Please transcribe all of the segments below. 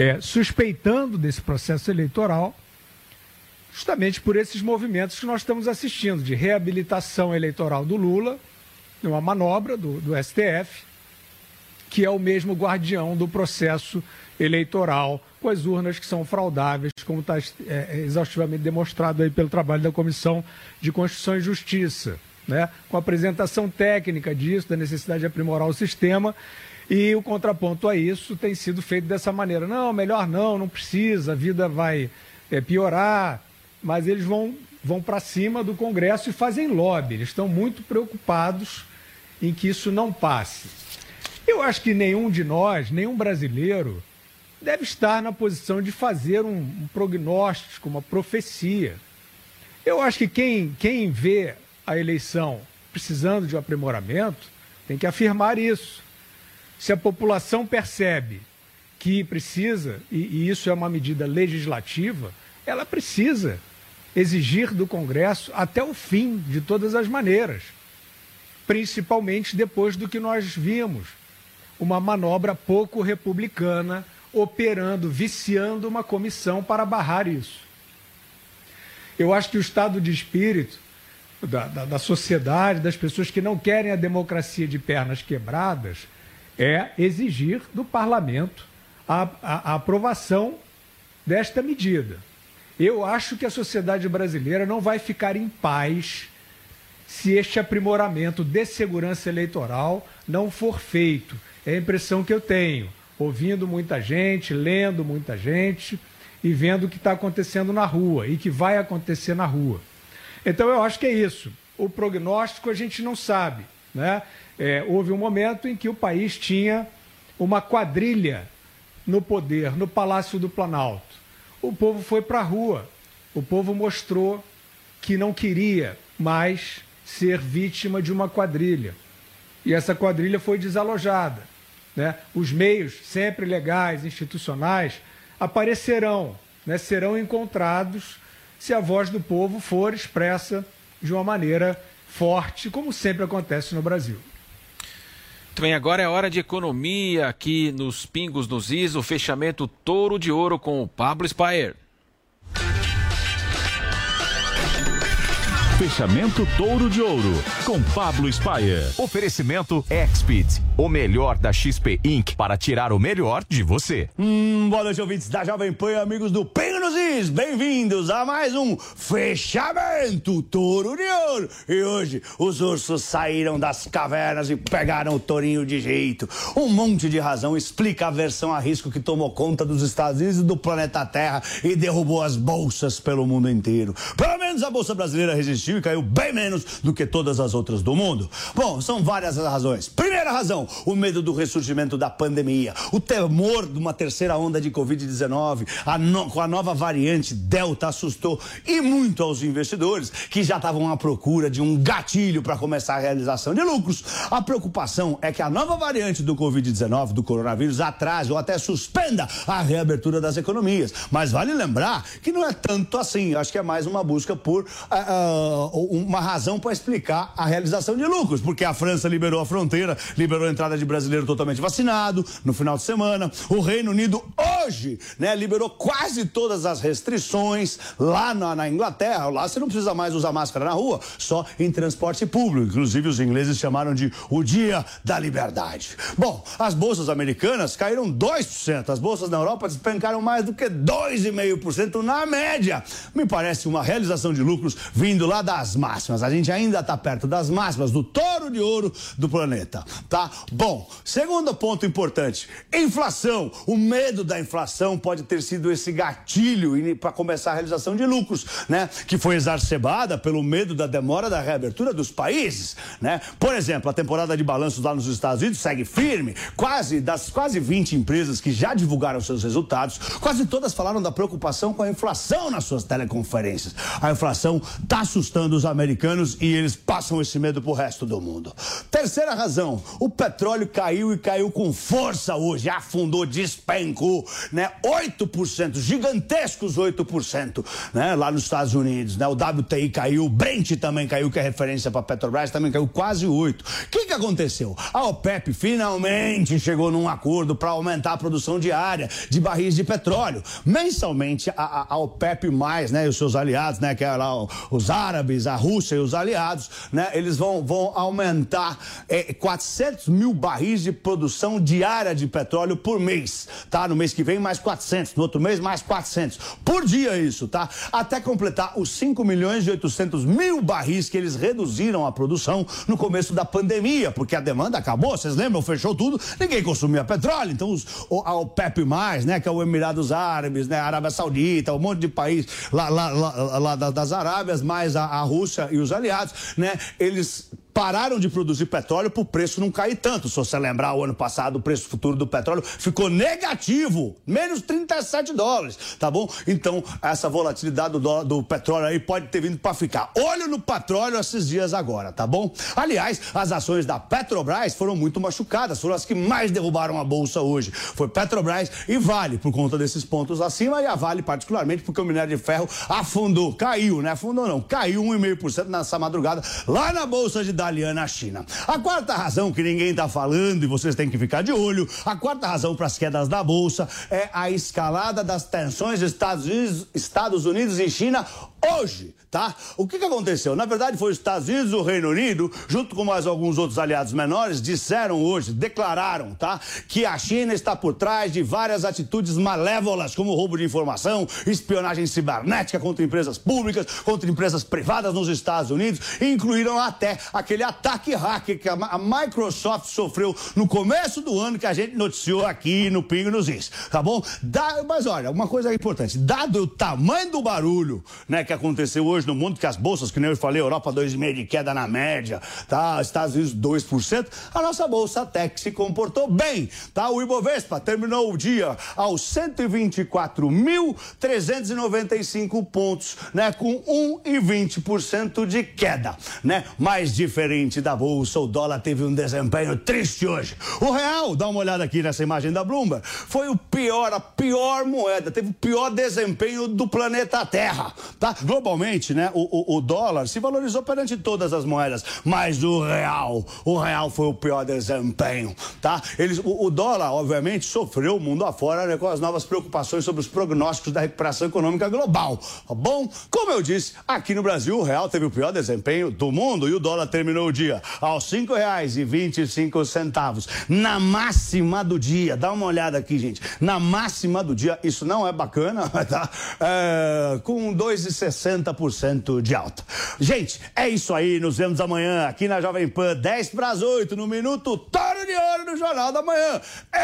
é, suspeitando desse processo eleitoral, justamente por esses movimentos que nós estamos assistindo, de reabilitação eleitoral do Lula, numa manobra do, do STF, que é o mesmo guardião do processo eleitoral com as urnas que são fraudáveis, como está é, é, exaustivamente demonstrado aí pelo trabalho da Comissão de Constituição e Justiça, né? com a apresentação técnica disso, da necessidade de aprimorar o sistema. E o contraponto a isso tem sido feito dessa maneira. Não, melhor não, não precisa, a vida vai é, piorar. Mas eles vão, vão para cima do Congresso e fazem lobby. Eles estão muito preocupados em que isso não passe. Eu acho que nenhum de nós, nenhum brasileiro, deve estar na posição de fazer um, um prognóstico, uma profecia. Eu acho que quem, quem vê a eleição precisando de um aprimoramento tem que afirmar isso. Se a população percebe que precisa, e, e isso é uma medida legislativa, ela precisa exigir do Congresso até o fim, de todas as maneiras. Principalmente depois do que nós vimos, uma manobra pouco republicana operando, viciando uma comissão para barrar isso. Eu acho que o estado de espírito da, da, da, sociedade, das pessoas que não querem a democracia de pernas quebradas, é exigir do parlamento a, a, a aprovação desta medida. Eu acho que a sociedade brasileira não vai ficar em paz se este aprimoramento de segurança eleitoral não for feito. É a impressão que eu tenho ouvindo muita gente, lendo muita gente e vendo o que está acontecendo na rua e que vai acontecer na rua. Então eu acho que é isso. O prognóstico a gente não sabe. Né? É, houve um momento em que o país tinha uma quadrilha no poder, no Palácio do Planalto. O povo foi para a rua. O povo mostrou que não queria mais ser vítima de uma quadrilha. E essa quadrilha foi desalojada. Né? Os meios, sempre legais, institucionais, aparecerão, né? serão encontrados se a voz do povo for expressa de uma maneira forte, como sempre acontece no Brasil. Muito bem, agora é hora de economia aqui nos Pingos nos Is, o fechamento Touro de Ouro com o Pablo Spayer. Fechamento Touro de Ouro, com Pablo Spayer. Oferecimento Exped, o melhor da XP Inc. para tirar o melhor de você. Hum, boa noite, ouvintes da Jovem Pan, amigos do Pingo nos Is. Bem-vindos a mais um Fechamento Touro de Ouro. E hoje os ursos saíram das cavernas e pegaram o tourinho de jeito. Um monte de razão explica a versão a risco que tomou conta dos Estados Unidos e do planeta Terra e derrubou as bolsas pelo mundo inteiro. Pelo menos a Bolsa Brasileira resistiu e caiu bem menos do que todas as outras do mundo. Bom, são várias as razões. Primeira razão, o medo do ressurgimento da pandemia, o temor de uma terceira onda de Covid-19, no, com a nova variante Delta assustou e muito aos investidores que já estavam à procura de um gatilho para começar a realização de lucros. A preocupação é que a nova variante do Covid-19, do coronavírus, atrase ou até suspenda a reabertura das economias. Mas vale lembrar que não é tanto assim. Acho que é mais uma busca por uh, uma razão para explicar a realização de lucros, porque a França liberou a fronteira, liberou a entrada de brasileiro totalmente vacinado no final de semana. O Reino Unido hoje, né, liberou quase todas as restrições lá na, na Inglaterra. Lá você não precisa mais usar máscara na rua, só em transporte público. Inclusive os ingleses chamaram de o dia da liberdade. Bom, as bolsas americanas caíram 2%, as bolsas na Europa despencaram mais do que 2,5% na média. Me parece uma realização de lucros vindo lá da das máximas. A gente ainda está perto das máximas do touro de ouro do planeta, tá? Bom, segundo ponto importante: inflação. O medo da inflação pode ter sido esse gatilho para começar a realização de lucros, né? Que foi exacerbada pelo medo da demora da reabertura dos países, né? Por exemplo, a temporada de balanços lá nos Estados Unidos segue firme. Quase das quase 20 empresas que já divulgaram seus resultados, quase todas falaram da preocupação com a inflação nas suas teleconferências. A inflação está assustando os americanos e eles passam esse medo para o resto do mundo. Terceira razão, o petróleo caiu e caiu com força hoje, afundou, despencou, né? 8%, gigantescos 8%, né? Lá nos Estados Unidos, né? O WTI caiu, o Brent também caiu, que é referência para Petrobras, também caiu quase 8. O que que aconteceu? A OPEP finalmente chegou num acordo para aumentar a produção diária de barris de petróleo. Mensalmente, a, a, OPEP+, né, e os seus aliados, né, que é lá os árabes, a Rússia e os aliados, né, eles vão, vão aumentar é, 400 mil barris de produção diária de petróleo por mês, tá? No mês que vem, mais 400, no outro mês, mais 400. Por dia isso, tá? Até completar os 5 milhões e 800 mil barris que eles reduziram a produção no começo da pandemia, porque a demanda acabou, vocês lembram? Fechou tudo, ninguém consumia petróleo, então os, a OPEP+, né, que é o Emirados Árabes, né, a Arábia Saudita, um monte de país lá, lá, lá, lá das Arábias, mais a, a Rússia e os aliados, né, eles pararam de produzir petróleo para o preço não cair tanto. Se você lembrar, o ano passado o preço futuro do petróleo ficou negativo, menos 37 dólares, tá bom? Então, essa volatilidade do, do petróleo aí pode ter vindo para ficar. Olho no petróleo esses dias agora, tá bom? Aliás, as ações da Petrobras foram muito machucadas, foram as que mais derrubaram a bolsa hoje. Foi Petrobras e Vale, por conta desses pontos acima, e a Vale particularmente porque o minério de ferro afundou, caiu, né? Afundou não, caiu 1,5% nessa madrugada lá na bolsa de Dalian na China. A quarta razão que ninguém está falando e vocês têm que ficar de olho, a quarta razão para as quedas da bolsa é a escalada das tensões Estados Unidos, Estados Unidos e China hoje, tá? O que, que aconteceu? Na verdade, foi os Estados Unidos o Reino Unido, junto com mais alguns outros aliados menores, disseram hoje, declararam, tá? Que a China está por trás de várias atitudes malévolas, como roubo de informação, espionagem cibernética contra empresas públicas, contra empresas privadas nos Estados Unidos, e incluíram até aquele ataque hacker que a Microsoft sofreu no começo do ano, que a gente noticiou aqui no Pingo nos Is, tá bom? Da... Mas olha, uma coisa importante, dado o tamanho do barulho, né? Que aconteceu hoje no mundo, que as bolsas, que nem eu falei, Europa 2,5% de queda na média, tá? Estados Unidos 2%, a nossa bolsa que se comportou bem, tá? O Ibovespa terminou o dia aos 124.395 pontos, né? Com 1,20% de queda, né? Mais diferente da bolsa, o dólar teve um desempenho triste hoje. O real, dá uma olhada aqui nessa imagem da Bloomberg, foi o pior, a pior moeda, teve o pior desempenho do planeta Terra, tá? Globalmente, né, o, o, o, dólar se valorizou perante todas as moedas, mas o real, o real foi o pior desempenho, tá? Eles, o, o dólar, obviamente, sofreu o mundo afora né, com as novas preocupações sobre os prognósticos da recuperação econômica global, tá bom? Como eu disse, aqui no Brasil o real teve o pior desempenho do mundo e o dólar terminou o dia aos cinco centavos, na máxima do dia, dá uma olhada aqui, gente, na máxima do dia, isso não é bacana, tá? É, com dois 60% de alta. Gente, é isso aí. Nos vemos amanhã aqui na Jovem Pan, 10 para as 8, no Minuto Toro de Ouro do Jornal da Manhã.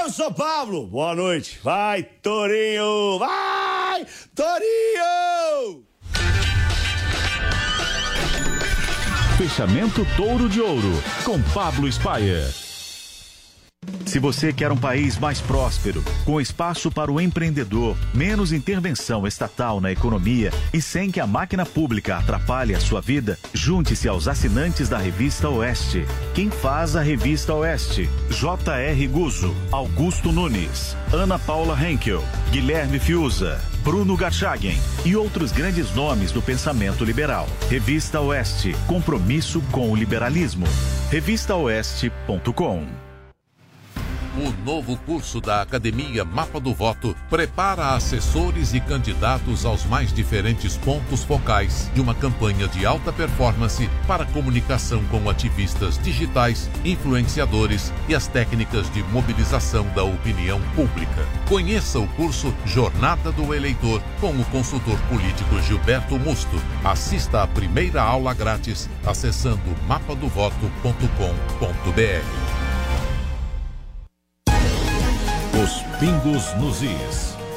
Eu sou Pablo. Boa noite. Vai, Torinho. Vai, Torinho. Fechamento Touro de Ouro com Pablo Spayer. Se você quer um país mais próspero, com espaço para o empreendedor, menos intervenção estatal na economia e sem que a máquina pública atrapalhe a sua vida, junte-se aos assinantes da Revista Oeste. Quem faz a Revista Oeste? J.R. Guzo, Augusto Nunes, Ana Paula Henkel, Guilherme Fiuza, Bruno Garchagen e outros grandes nomes do pensamento liberal. Revista Oeste, compromisso com o liberalismo. Revistaoeste.com o novo curso da Academia Mapa do Voto prepara assessores e candidatos aos mais diferentes pontos focais de uma campanha de alta performance para comunicação com ativistas digitais, influenciadores e as técnicas de mobilização da opinião pública. Conheça o curso Jornada do Eleitor com o consultor político Gilberto Musto. Assista a primeira aula grátis acessando mapadovoto.com.br. Os pingos nos is.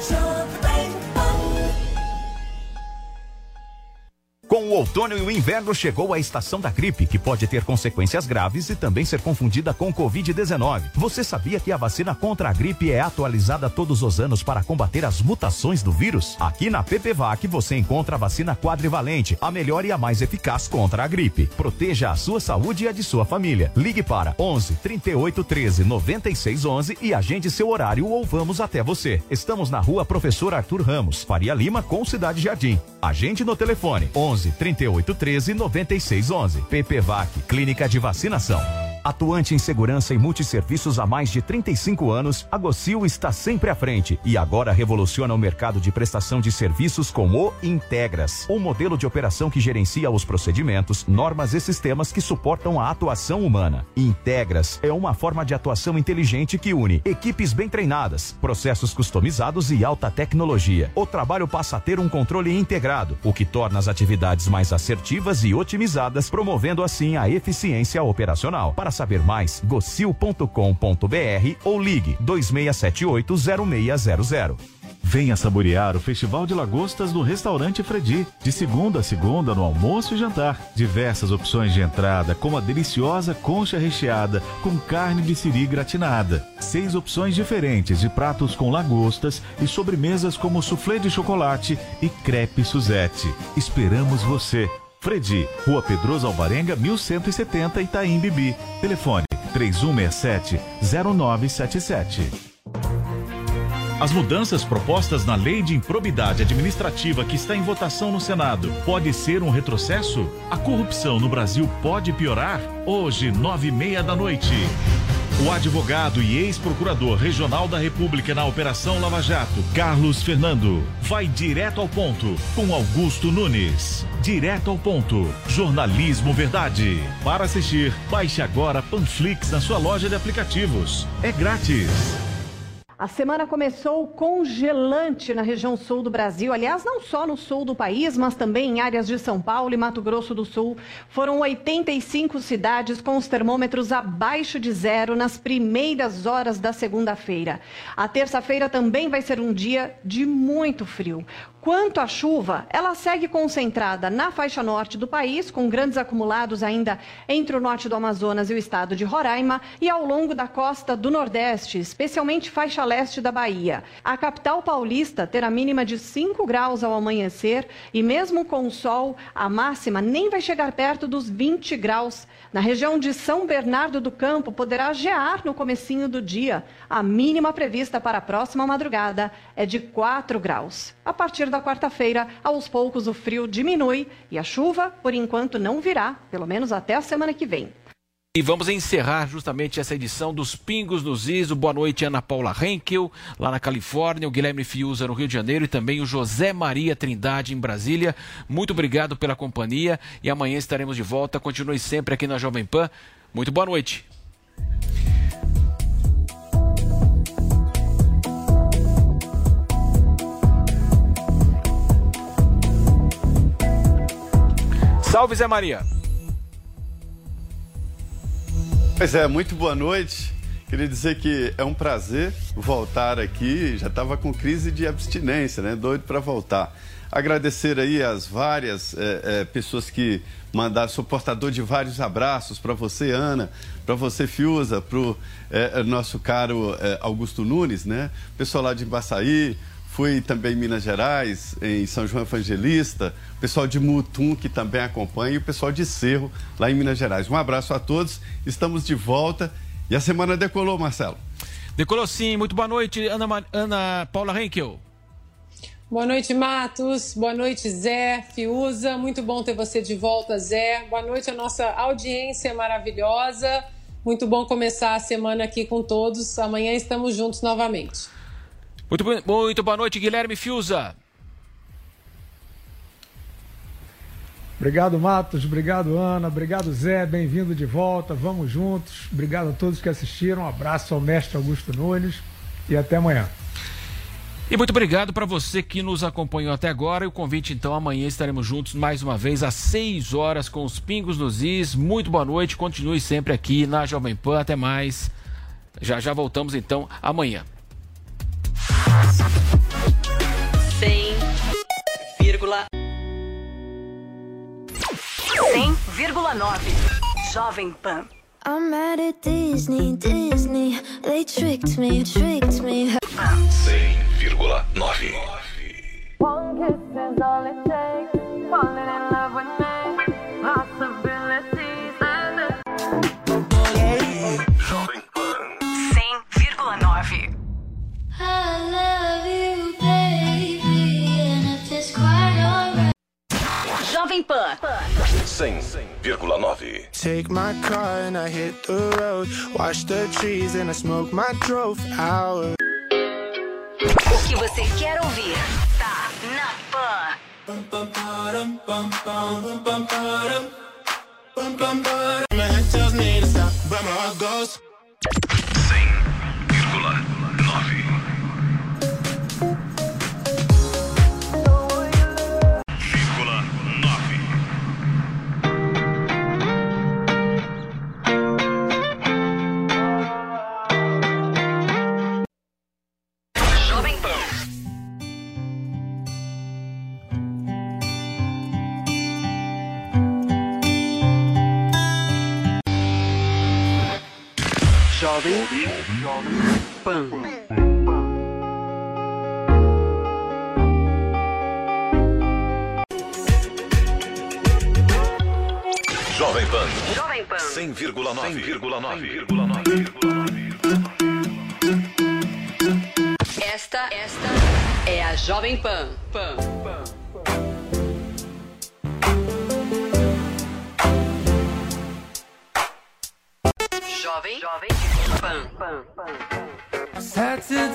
O outono e o inverno, chegou a estação da gripe, que pode ter consequências graves e também ser confundida com Covid-19. Você sabia que a vacina contra a gripe é atualizada todos os anos para combater as mutações do vírus? Aqui na PPVAC você encontra a vacina quadrivalente, a melhor e a mais eficaz contra a gripe. Proteja a sua saúde e a de sua família. Ligue para 11 38 13 96 11 e agende seu horário ou vamos até você. Estamos na rua Professor Arthur Ramos, Faria Lima, com Cidade Jardim. Agende no telefone 11 38 13 96 11. PPVAC, Clínica de Vacinação. Atuante em segurança e multisserviços há mais de 35 anos, a Gocil está sempre à frente e agora revoluciona o mercado de prestação de serviços com o Integras, um modelo de operação que gerencia os procedimentos, normas e sistemas que suportam a atuação humana. Integras é uma forma de atuação inteligente que une equipes bem treinadas, processos customizados e alta tecnologia. O trabalho passa a ter um controle integrado, o que torna as atividades mais assertivas e otimizadas, promovendo assim a eficiência operacional. Para saber mais, gocil.com.br ou ligue 26780600. Venha saborear o Festival de Lagostas no Restaurante Fredi, de segunda a segunda no almoço e jantar. Diversas opções de entrada, como a deliciosa concha recheada com carne de siri gratinada. Seis opções diferentes de pratos com lagostas e sobremesas como soufflé de chocolate e crepe Suzette. Esperamos você! Fredi, Rua Pedroso Alvarenga, 1170 Itaim Bibi. Telefone 3167 0977. As mudanças propostas na Lei de Improbidade Administrativa que está em votação no Senado pode ser um retrocesso? A corrupção no Brasil pode piorar? Hoje, nove e meia da noite. O advogado e ex-procurador regional da República na Operação Lava Jato, Carlos Fernando, vai direto ao ponto com Augusto Nunes. Direto ao ponto. Jornalismo Verdade. Para assistir, baixe agora Panflix na sua loja de aplicativos. É grátis. A semana começou congelante na região sul do Brasil. Aliás, não só no sul do país, mas também em áreas de São Paulo e Mato Grosso do Sul. Foram 85 cidades com os termômetros abaixo de zero nas primeiras horas da segunda-feira. A terça-feira também vai ser um dia de muito frio. Quanto à chuva, ela segue concentrada na faixa norte do país, com grandes acumulados ainda entre o norte do Amazonas e o estado de Roraima, e ao longo da costa do Nordeste, especialmente faixa leste da Bahia. A capital paulista terá mínima de 5 graus ao amanhecer e, mesmo com o sol, a máxima nem vai chegar perto dos 20 graus. Na região de São Bernardo do Campo, poderá gear no comecinho do dia. A mínima prevista para a próxima madrugada é de 4 graus. A partir da quarta-feira, aos poucos o frio diminui e a chuva, por enquanto, não virá, pelo menos até a semana que vem. E vamos encerrar justamente essa edição dos Pingos nos Is. Boa noite, Ana Paula Henkel, lá na Califórnia, o Guilherme Fiuza no Rio de Janeiro e também o José Maria Trindade em Brasília. Muito obrigado pela companhia e amanhã estaremos de volta. Continue sempre aqui na Jovem Pan. Muito boa noite. Salve, Zé Maria. Pois é, muito boa noite. Queria dizer que é um prazer voltar aqui. Já estava com crise de abstinência, né? Doido para voltar. Agradecer aí as várias é, é, pessoas que mandaram, sou portador de vários abraços para você, Ana, para você, Fiuza, para o é, nosso caro Augusto Nunes, né? Pessoal lá de Embaçaí, Fui também em Minas Gerais, em São João Evangelista, o pessoal de Mutum que também acompanha e o pessoal de Cerro lá em Minas Gerais. Um abraço a todos, estamos de volta e a semana decolou, Marcelo. Decolou sim, muito boa noite, Ana, Ana Paula Henkel. Boa noite, Matos. Boa noite, Zé, Fiuza. Muito bom ter você de volta, Zé. Boa noite a nossa audiência maravilhosa. Muito bom começar a semana aqui com todos. Amanhã estamos juntos novamente. Muito, muito boa noite, Guilherme Fiuza. Obrigado, Matos. Obrigado, Ana. Obrigado, Zé. Bem-vindo de volta. Vamos juntos. Obrigado a todos que assistiram. Um abraço ao mestre Augusto Nunes e até amanhã. E muito obrigado para você que nos acompanhou até agora. E o convite, então, amanhã estaremos juntos mais uma vez às 6 horas com os Pingos nos Is. Muito boa noite. Continue sempre aqui na Jovem Pan. Até mais. Já já voltamos, então, amanhã. 100,1 Jovem Pan. I'm mad at Disney, Disney. They tricked me, tricked me. 100,9. One kiss is all it takes. Falling in Jovem Pan. 100,9. Take my car and I hit the road. Watch the trees and I smoke my drove out. O que você quer ouvir? Tá na Pan. My head tells me to stop, but my heart goes. 100,9. Jovem Pan. Jovem Pan. 100,9. Esta, esta é a Jovem Pan. Pan. Jovem, Jovem Pan. Pan. Saturday morning,